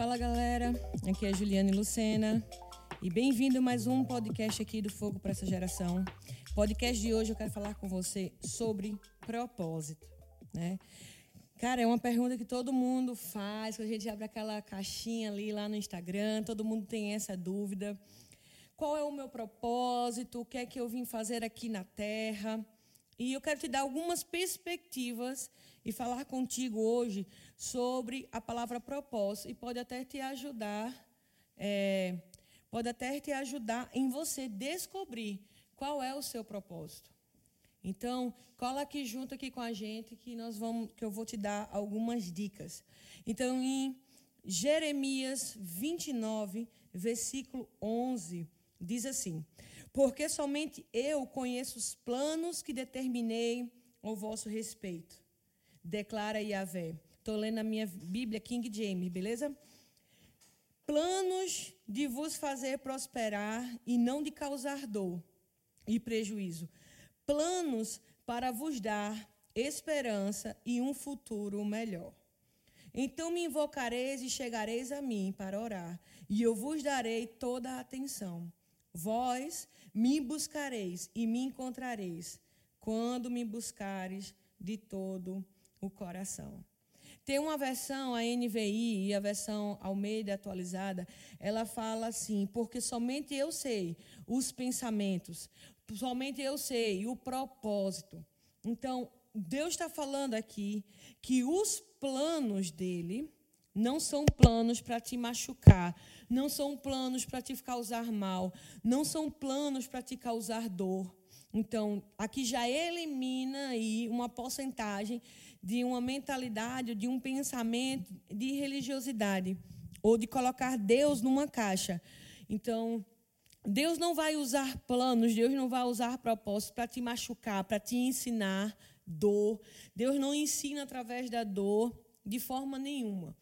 Fala galera, aqui é Juliane Lucena e bem-vindo a mais um podcast aqui do Fogo para essa geração. Podcast de hoje eu quero falar com você sobre propósito, né? Cara, é uma pergunta que todo mundo faz, quando a gente abre aquela caixinha ali lá no Instagram, todo mundo tem essa dúvida. Qual é o meu propósito? O que é que eu vim fazer aqui na Terra? E eu quero te dar algumas perspectivas e falar contigo hoje sobre a palavra propósito. E pode até te ajudar, é, pode até te ajudar em você descobrir qual é o seu propósito. Então, cola aqui junto aqui com a gente que nós vamos, que eu vou te dar algumas dicas. Então, em Jeremias 29, versículo 11, diz assim: Porque somente eu conheço os planos que determinei ao vosso respeito, declara Yahvé. Estou lendo a minha Bíblia King James, beleza? Planos de vos fazer prosperar e não de causar dor e prejuízo planos para vos dar esperança e um futuro melhor. Então me invocareis e chegareis a mim para orar, e eu vos darei toda a atenção. Vós me buscareis e me encontrareis, quando me buscares de todo o coração. Tem uma versão, a NVI e a versão Almeida atualizada, ela fala assim: porque somente eu sei os pensamentos, somente eu sei o propósito. Então, Deus está falando aqui que os planos dele não são planos para te machucar, não são planos para te causar mal, não são planos para te causar dor. Então, aqui já elimina aí uma porcentagem de uma mentalidade, de um pensamento de religiosidade ou de colocar Deus numa caixa. Então, Deus não vai usar planos, Deus não vai usar propósitos para te machucar, para te ensinar dor. Deus não ensina através da dor de forma nenhuma.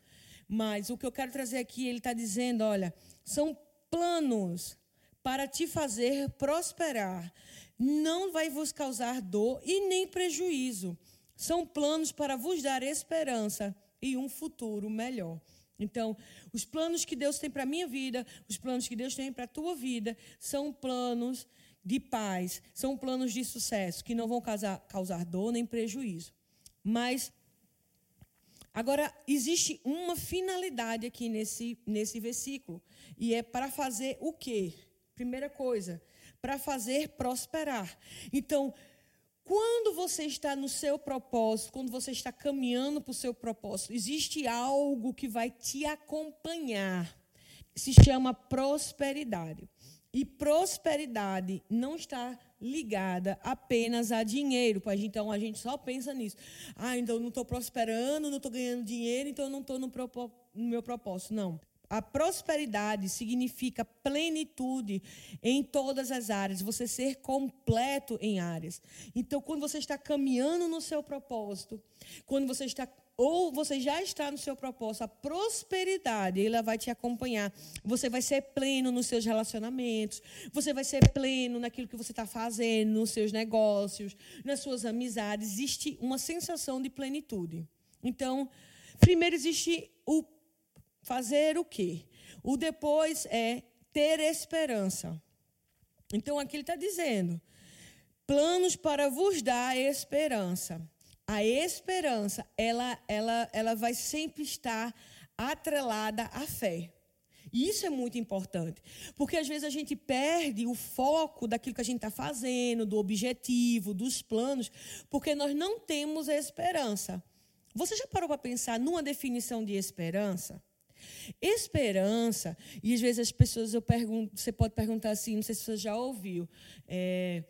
Mas o que eu quero trazer aqui, ele está dizendo: olha, são planos para te fazer prosperar. Não vai vos causar dor e nem prejuízo. São planos para vos dar esperança e um futuro melhor. Então, os planos que Deus tem para a minha vida, os planos que Deus tem para a tua vida, são planos de paz, são planos de sucesso, que não vão causar, causar dor nem prejuízo. Mas, agora, existe uma finalidade aqui nesse, nesse versículo, e é para fazer o quê? Primeira coisa, para fazer prosperar. Então, quando você está no seu propósito, quando você está caminhando para o seu propósito, existe algo que vai te acompanhar. Se chama prosperidade. E prosperidade não está ligada apenas a dinheiro. Então a gente só pensa nisso. Ah, então eu não estou prosperando, não estou ganhando dinheiro, então eu não estou no, no meu propósito. Não. A prosperidade significa plenitude em todas as áreas, você ser completo em áreas. Então, quando você está caminhando no seu propósito, quando você está ou você já está no seu propósito, a prosperidade, ela vai te acompanhar. Você vai ser pleno nos seus relacionamentos, você vai ser pleno naquilo que você está fazendo, nos seus negócios, nas suas amizades. Existe uma sensação de plenitude. Então, primeiro existe o Fazer o quê? O depois é ter esperança. Então aqui ele está dizendo: planos para vos dar esperança. A esperança, ela, ela, ela vai sempre estar atrelada à fé. E isso é muito importante, porque às vezes a gente perde o foco daquilo que a gente está fazendo, do objetivo, dos planos, porque nós não temos esperança. Você já parou para pensar numa definição de esperança? Esperança, e às vezes as pessoas, eu pergunto, você pode perguntar assim, não sei se você já ouviu, é,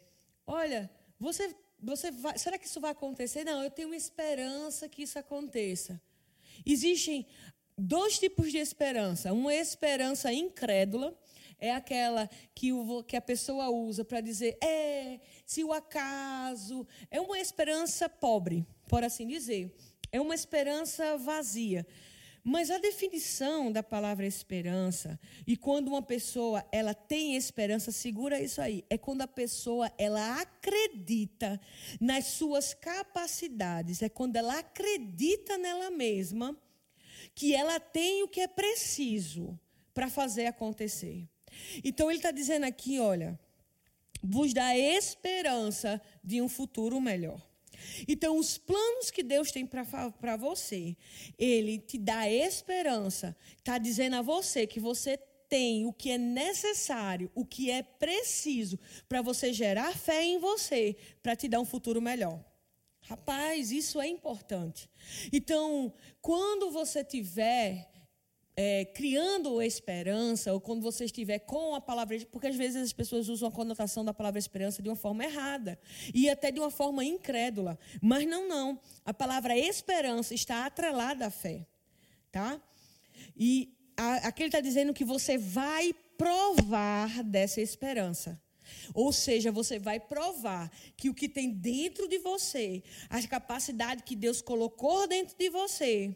olha, você, você vai, será que isso vai acontecer? Não, eu tenho esperança que isso aconteça. Existem dois tipos de esperança. Uma esperança incrédula, é aquela que, o, que a pessoa usa para dizer, é, se o acaso. É uma esperança pobre, por assim dizer. É uma esperança vazia. Mas a definição da palavra esperança e quando uma pessoa ela tem esperança, segura isso aí, é quando a pessoa ela acredita nas suas capacidades, é quando ela acredita nela mesma que ela tem o que é preciso para fazer acontecer. Então ele está dizendo aqui, olha, vos dá esperança de um futuro melhor. Então, os planos que Deus tem para você, Ele te dá esperança, está dizendo a você que você tem o que é necessário, o que é preciso para você gerar fé em você, para te dar um futuro melhor. Rapaz, isso é importante. Então, quando você tiver é, criando esperança, ou quando você estiver com a palavra, porque às vezes as pessoas usam a conotação da palavra esperança de uma forma errada e até de uma forma incrédula. Mas não, não. A palavra esperança está atrelada à fé, tá? E aqui ele está dizendo que você vai provar dessa esperança. Ou seja, você vai provar que o que tem dentro de você, a capacidade que Deus colocou dentro de você,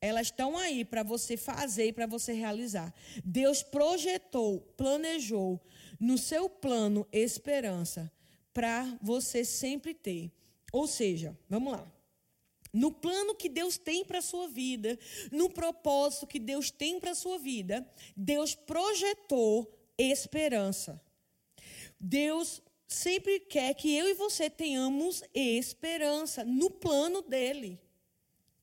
elas estão aí para você fazer e para você realizar. Deus projetou, planejou no seu plano esperança para você sempre ter. Ou seja, vamos lá no plano que Deus tem para a sua vida, no propósito que Deus tem para a sua vida, Deus projetou esperança. Deus sempre quer que eu e você tenhamos esperança no plano dele.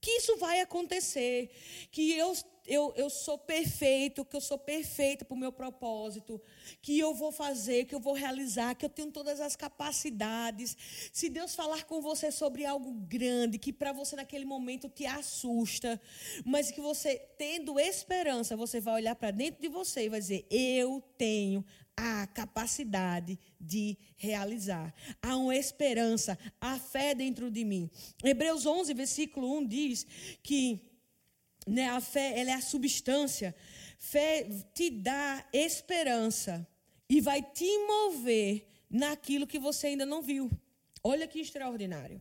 Que isso vai acontecer, que eu eu, eu sou perfeito, que eu sou perfeita para o meu propósito, que eu vou fazer, que eu vou realizar, que eu tenho todas as capacidades. Se Deus falar com você sobre algo grande, que para você naquele momento te assusta, mas que você, tendo esperança, você vai olhar para dentro de você e vai dizer: Eu tenho a capacidade de realizar. Há uma esperança, a fé dentro de mim. Hebreus 11, versículo 1 diz que né, a fé ela é a substância. Fé te dá esperança e vai te mover naquilo que você ainda não viu. Olha que extraordinário.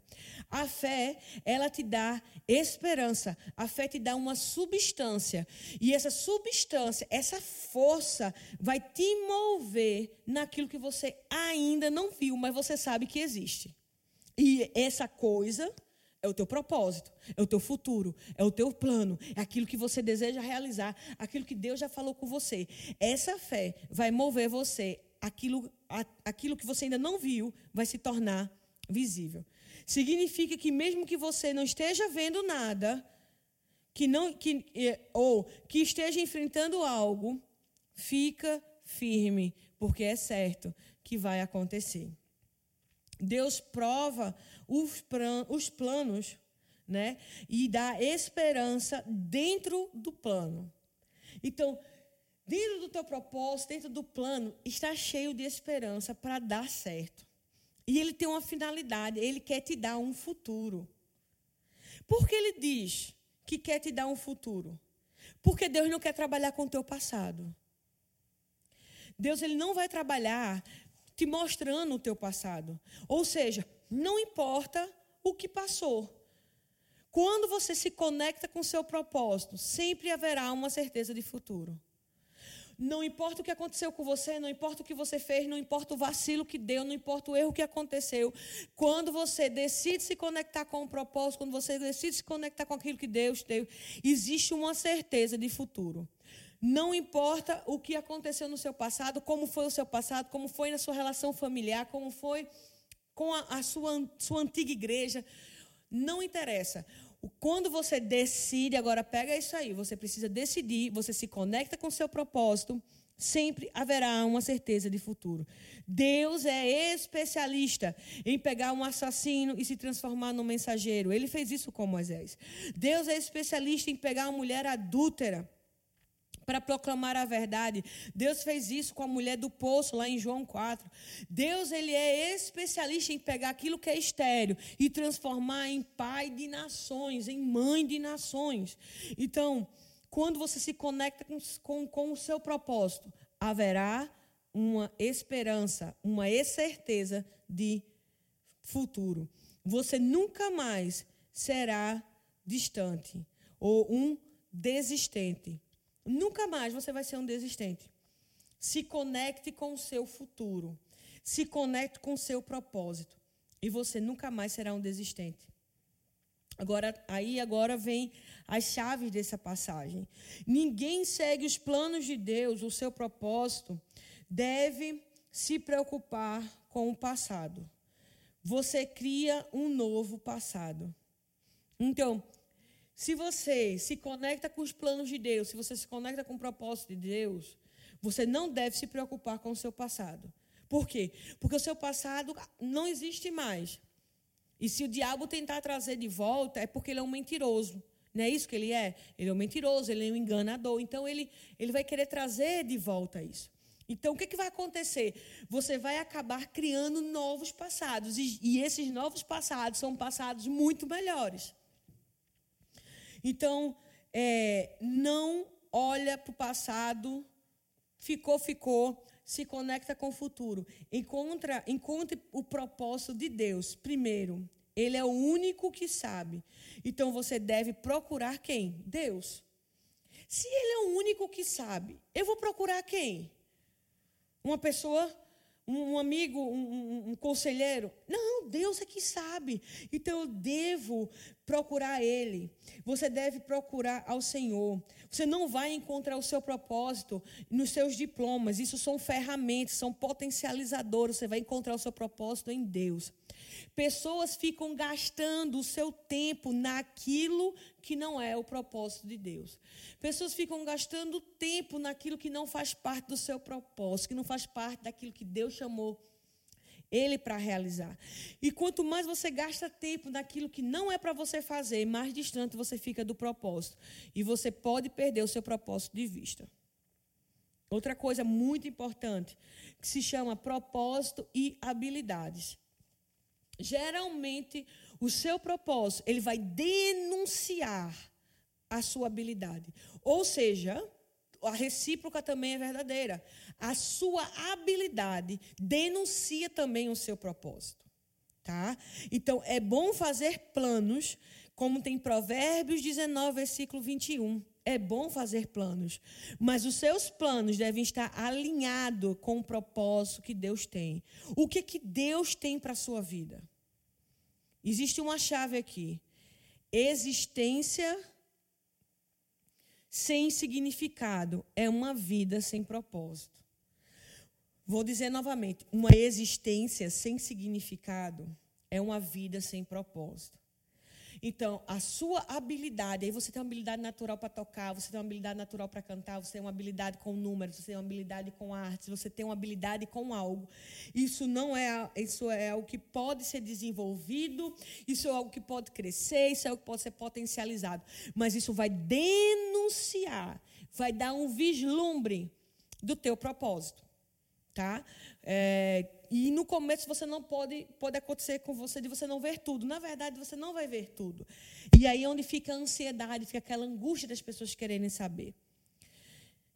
A fé, ela te dá esperança. A fé te dá uma substância. E essa substância, essa força, vai te mover naquilo que você ainda não viu, mas você sabe que existe. E essa coisa é o teu propósito, é o teu futuro, é o teu plano, é aquilo que você deseja realizar, aquilo que Deus já falou com você. Essa fé vai mover você, aquilo, aquilo que você ainda não viu vai se tornar visível. Significa que mesmo que você não esteja vendo nada, que não que ou que esteja enfrentando algo, fica firme, porque é certo que vai acontecer. Deus prova os, os planos né? e dá esperança dentro do plano. Então, dentro do teu propósito, dentro do plano, está cheio de esperança para dar certo. E ele tem uma finalidade, ele quer te dar um futuro. Por que ele diz que quer te dar um futuro? Porque Deus não quer trabalhar com o teu passado. Deus ele não vai trabalhar te mostrando o teu passado. Ou seja, não importa o que passou. Quando você se conecta com o seu propósito, sempre haverá uma certeza de futuro. Não importa o que aconteceu com você, não importa o que você fez, não importa o vacilo que deu, não importa o erro que aconteceu. Quando você decide se conectar com o propósito, quando você decide se conectar com aquilo que Deus deu, existe uma certeza de futuro. Não importa o que aconteceu no seu passado, como foi o seu passado, como foi na sua relação familiar, como foi com a, a sua, sua antiga igreja. Não interessa. Quando você decide, agora pega isso aí, você precisa decidir, você se conecta com seu propósito, sempre haverá uma certeza de futuro. Deus é especialista em pegar um assassino e se transformar num mensageiro. Ele fez isso com Moisés. Deus é especialista em pegar uma mulher adúltera para proclamar a verdade. Deus fez isso com a mulher do poço, lá em João 4. Deus ele é especialista em pegar aquilo que é estéreo e transformar em pai de nações, em mãe de nações. Então, quando você se conecta com, com, com o seu propósito, haverá uma esperança, uma certeza de futuro. Você nunca mais será distante ou um desistente Nunca mais você vai ser um desistente. Se conecte com o seu futuro. Se conecte com o seu propósito. E você nunca mais será um desistente. Agora, aí agora vem as chaves dessa passagem. Ninguém segue os planos de Deus, o seu propósito, deve se preocupar com o passado. Você cria um novo passado. Então, se você se conecta com os planos de Deus, se você se conecta com o propósito de Deus, você não deve se preocupar com o seu passado. Por quê? Porque o seu passado não existe mais. E se o diabo tentar trazer de volta, é porque ele é um mentiroso. Não é isso que ele é? Ele é um mentiroso, ele é um enganador. Então, ele, ele vai querer trazer de volta isso. Então, o que, que vai acontecer? Você vai acabar criando novos passados. E, e esses novos passados são passados muito melhores. Então, é, não olha para o passado, ficou, ficou, se conecta com o futuro. Encontra, encontre o propósito de Deus primeiro. Ele é o único que sabe. Então você deve procurar quem? Deus. Se ele é o único que sabe, eu vou procurar quem? Uma pessoa um amigo, um, um, conselheiro. Não, Deus é que sabe. Então eu devo procurar Ele. Você deve procurar ao Senhor. Você não vai encontrar o seu propósito nos seus diplomas. Isso são ferramentas, são potencializadores. Você vai encontrar o seu propósito em Deus. Pessoas ficam gastando o seu tempo naquilo que não é o propósito de Deus. Pessoas ficam gastando tempo naquilo que não faz parte do seu propósito, que não faz parte daquilo que Deus chamou ele para realizar. E quanto mais você gasta tempo naquilo que não é para você fazer, mais distante você fica do propósito. E você pode perder o seu propósito de vista. Outra coisa muito importante, que se chama propósito e habilidades. Geralmente, o seu propósito, ele vai denunciar a sua habilidade. Ou seja, a recíproca também é verdadeira. A sua habilidade denuncia também o seu propósito. Tá? Então, é bom fazer planos, como tem Provérbios 19, versículo 21. É bom fazer planos, mas os seus planos devem estar alinhados com o propósito que Deus tem. O que, que Deus tem para a sua vida? Existe uma chave aqui. Existência sem significado é uma vida sem propósito. Vou dizer novamente: uma existência sem significado é uma vida sem propósito. Então, a sua habilidade, aí você tem uma habilidade natural para tocar, você tem uma habilidade natural para cantar, você tem uma habilidade com números, você tem uma habilidade com artes, você tem uma habilidade com algo. Isso não é, isso é algo que pode ser desenvolvido, isso é algo que pode crescer, isso é algo que pode ser potencializado. Mas isso vai denunciar, vai dar um vislumbre do teu propósito, tá? É, e no começo você não pode, pode acontecer com você de você não ver tudo. Na verdade, você não vai ver tudo. E aí é onde fica a ansiedade, fica aquela angústia das pessoas quererem saber.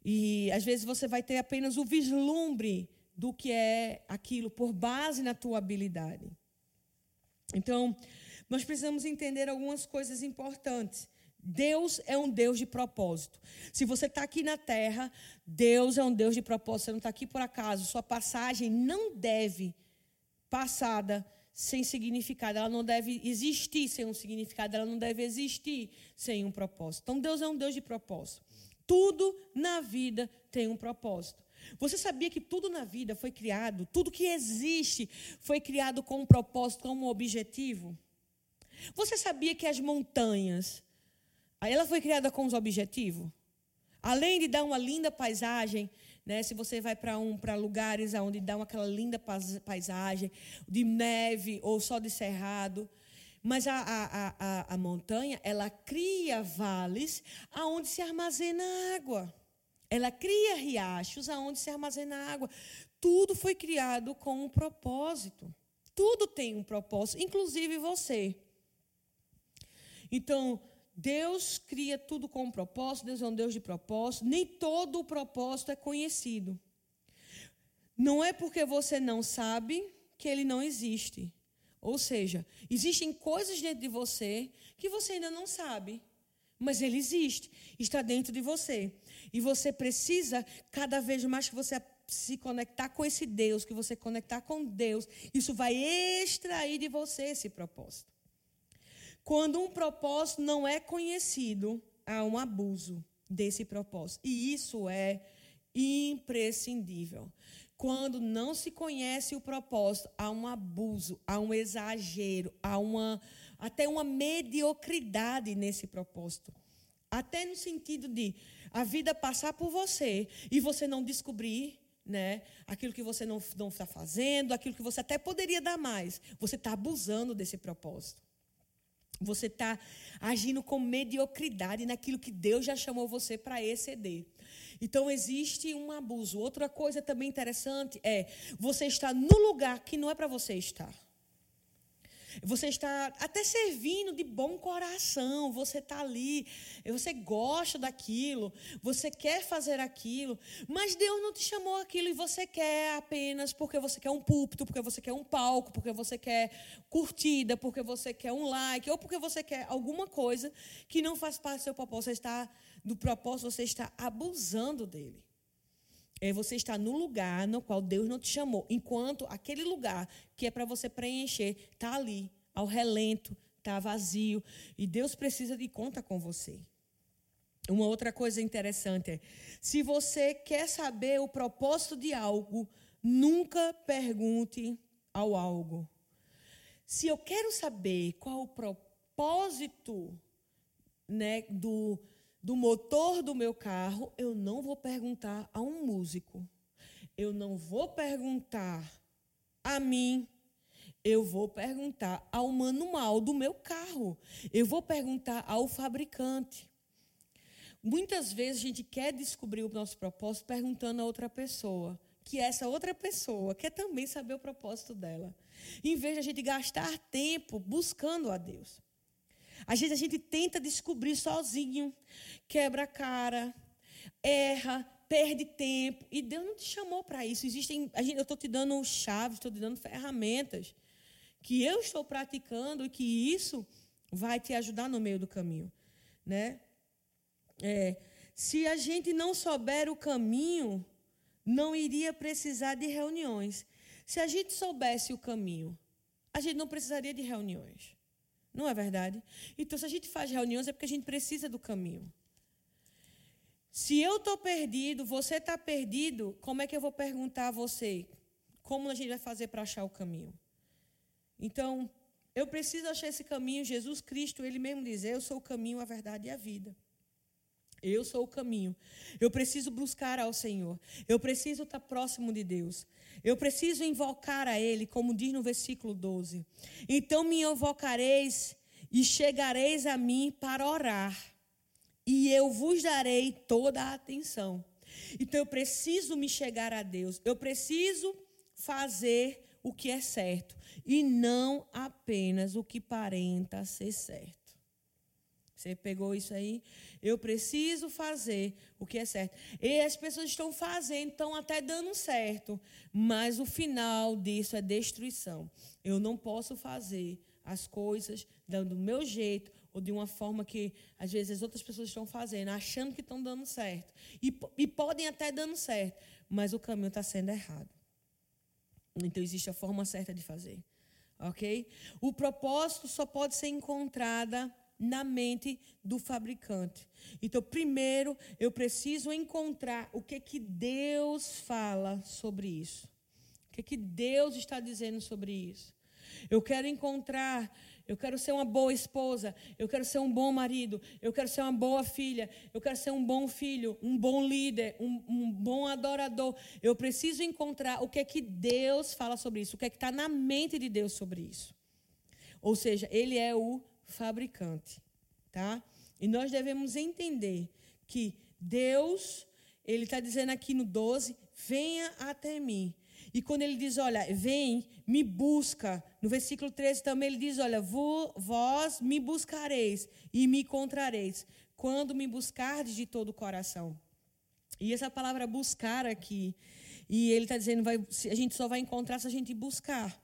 E às vezes você vai ter apenas o vislumbre do que é aquilo por base na tua habilidade. Então, nós precisamos entender algumas coisas importantes. Deus é um Deus de propósito. Se você está aqui na terra, Deus é um Deus de propósito. Você não está aqui por acaso. Sua passagem não deve passada sem significado. Ela não deve existir sem um significado. Ela não deve existir sem um propósito. Então Deus é um Deus de propósito. Tudo na vida tem um propósito. Você sabia que tudo na vida foi criado, tudo que existe foi criado com um propósito, com um objetivo? Você sabia que as montanhas ela foi criada com os objetivos. Além de dar uma linda paisagem, né, se você vai para um, lugares onde dá aquela linda paisagem, de neve ou só de cerrado. Mas a, a, a, a montanha, ela cria vales aonde se armazena água. Ela cria riachos aonde se armazena água. Tudo foi criado com um propósito. Tudo tem um propósito, inclusive você. Então, Deus cria tudo com um propósito, Deus é um Deus de propósito, nem todo o propósito é conhecido. Não é porque você não sabe que ele não existe. Ou seja, existem coisas dentro de você que você ainda não sabe, mas ele existe, está dentro de você. E você precisa, cada vez mais que você se conectar com esse Deus, que você conectar com Deus, isso vai extrair de você esse propósito. Quando um propósito não é conhecido, há um abuso desse propósito. E isso é imprescindível. Quando não se conhece o propósito, há um abuso, há um exagero, há uma até uma mediocridade nesse propósito. Até no sentido de a vida passar por você e você não descobrir né, aquilo que você não está fazendo, aquilo que você até poderia dar mais. Você está abusando desse propósito. Você está agindo com mediocridade naquilo que Deus já chamou você para exceder. Então existe um abuso. Outra coisa também interessante é você estar no lugar que não é para você estar. Você está até servindo de bom coração, você está ali, você gosta daquilo, você quer fazer aquilo, mas Deus não te chamou aquilo e você quer apenas porque você quer um púlpito, porque você quer um palco, porque você quer curtida, porque você quer um like, ou porque você quer alguma coisa que não faz parte do seu propósito. Você está, do propósito, você está abusando dele. É você está no lugar no qual Deus não te chamou, enquanto aquele lugar que é para você preencher está ali, ao relento, está vazio, e Deus precisa de conta com você. Uma outra coisa interessante é: se você quer saber o propósito de algo, nunca pergunte ao algo. Se eu quero saber qual o propósito né, do do motor do meu carro, eu não vou perguntar a um músico. Eu não vou perguntar a mim. Eu vou perguntar ao manual do meu carro. Eu vou perguntar ao fabricante. Muitas vezes a gente quer descobrir o nosso propósito perguntando a outra pessoa, que essa outra pessoa quer também saber o propósito dela. Em vez de a gente gastar tempo buscando a Deus. Às vezes a gente tenta descobrir sozinho, quebra a cara, erra, perde tempo. E Deus não te chamou para isso. Existem, eu estou te dando chaves, estou te dando ferramentas que eu estou praticando e que isso vai te ajudar no meio do caminho, né? É, se a gente não souber o caminho, não iria precisar de reuniões. Se a gente soubesse o caminho, a gente não precisaria de reuniões. Não é verdade? Então, se a gente faz reuniões, é porque a gente precisa do caminho. Se eu estou perdido, você está perdido, como é que eu vou perguntar a você? Como a gente vai fazer para achar o caminho? Então, eu preciso achar esse caminho. Jesus Cristo, ele mesmo diz: Eu sou o caminho, a verdade e a vida. Eu sou o caminho. Eu preciso buscar ao Senhor. Eu preciso estar próximo de Deus. Eu preciso invocar a Ele, como diz no versículo 12. Então me invocareis e chegareis a mim para orar, e eu vos darei toda a atenção. Então eu preciso me chegar a Deus. Eu preciso fazer o que é certo e não apenas o que parenta ser certo. Você pegou isso aí? Eu preciso fazer o que é certo. E as pessoas estão fazendo, estão até dando certo, mas o final disso é destruição. Eu não posso fazer as coisas do meu jeito ou de uma forma que às vezes as outras pessoas estão fazendo, achando que estão dando certo. E, e podem até dando certo, mas o caminho está sendo errado. Então existe a forma certa de fazer. Ok? O propósito só pode ser encontrada na mente do fabricante. Então, primeiro, eu preciso encontrar o que que Deus fala sobre isso. O que que Deus está dizendo sobre isso. Eu quero encontrar, eu quero ser uma boa esposa, eu quero ser um bom marido, eu quero ser uma boa filha, eu quero ser um bom filho, um bom líder, um, um bom adorador. Eu preciso encontrar o que é que Deus fala sobre isso, o que é que está na mente de Deus sobre isso. Ou seja, Ele é o fabricante, tá? E nós devemos entender que Deus, ele está dizendo aqui no 12, venha até mim. E quando ele diz, olha, vem, me busca, no versículo 13 também ele diz, olha, vós me buscareis e me encontrareis, quando me buscardes de todo o coração. E essa palavra buscar aqui, e ele está dizendo, vai, a gente só vai encontrar se a gente buscar.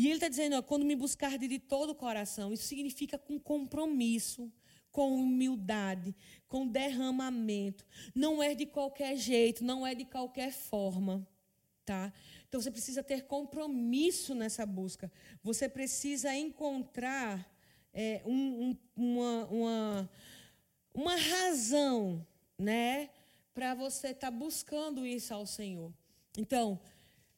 E ele está dizendo, ó, quando me buscar de todo o coração, isso significa com compromisso, com humildade, com derramamento. Não é de qualquer jeito, não é de qualquer forma, tá? Então você precisa ter compromisso nessa busca. Você precisa encontrar é, um, um, uma, uma, uma razão, né, para você estar tá buscando isso ao Senhor. Então,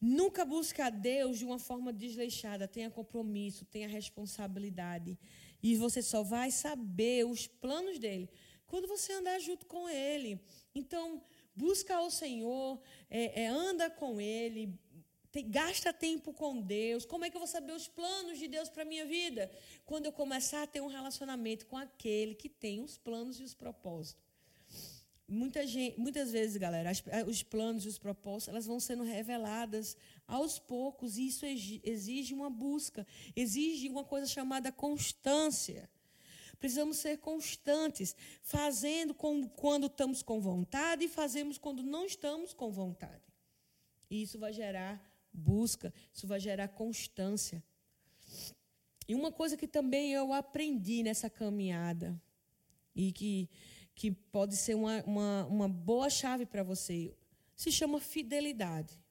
nunca busque a Deus de uma forma desleixada. Tenha compromisso, tenha responsabilidade. E você só vai saber os planos dele quando você andar junto com ele. Então, busca o Senhor, é, é, anda com ele, gasta tempo com Deus. Como é que eu vou saber os planos de Deus para a minha vida? Quando eu começar a ter um relacionamento com aquele que tem os planos e os propósitos. Muita gente, muitas vezes, galera, as, os planos e os propósitos, elas vão sendo reveladas aos poucos, e isso exige uma busca, exige uma coisa chamada constância. Precisamos ser constantes, fazendo com, quando estamos com vontade e fazemos quando não estamos com vontade. E isso vai gerar busca, isso vai gerar constância. E uma coisa que também eu aprendi nessa caminhada, e que que pode ser uma, uma, uma boa chave para você, se chama fidelidade.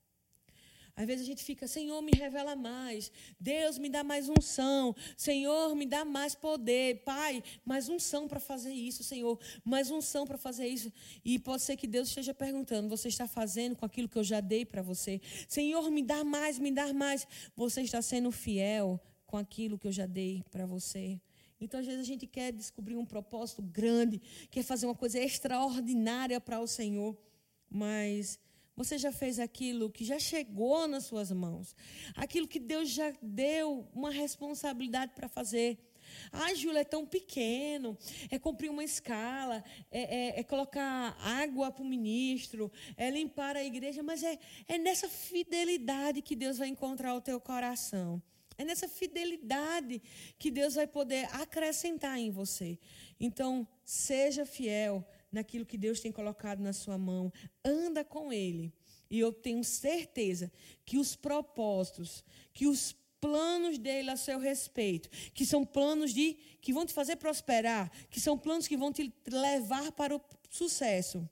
Às vezes a gente fica, Senhor, me revela mais. Deus, me dá mais unção. Senhor, me dá mais poder. Pai, mais unção para fazer isso, Senhor. Mais unção para fazer isso. E pode ser que Deus esteja perguntando: você está fazendo com aquilo que eu já dei para você? Senhor, me dá mais, me dá mais. Você está sendo fiel com aquilo que eu já dei para você? Então, às vezes, a gente quer descobrir um propósito grande, quer fazer uma coisa extraordinária para o Senhor, mas você já fez aquilo que já chegou nas suas mãos, aquilo que Deus já deu uma responsabilidade para fazer. Ah, Júlia, é tão pequeno. É cumprir uma escala, é, é, é colocar água para o ministro, é limpar a igreja, mas é, é nessa fidelidade que Deus vai encontrar o teu coração. É nessa fidelidade que Deus vai poder acrescentar em você. Então, seja fiel naquilo que Deus tem colocado na sua mão. Anda com Ele. E eu tenho certeza que os propósitos, que os planos dele a seu respeito, que são planos de que vão te fazer prosperar, que são planos que vão te levar para o sucesso,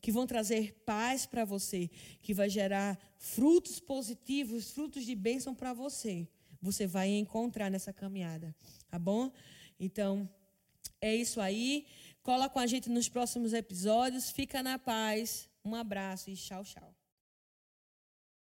que vão trazer paz para você, que vai gerar frutos positivos, frutos de bênção para você você vai encontrar nessa caminhada, tá bom? Então, é isso aí. Cola com a gente nos próximos episódios. Fica na paz. Um abraço e tchau, tchau.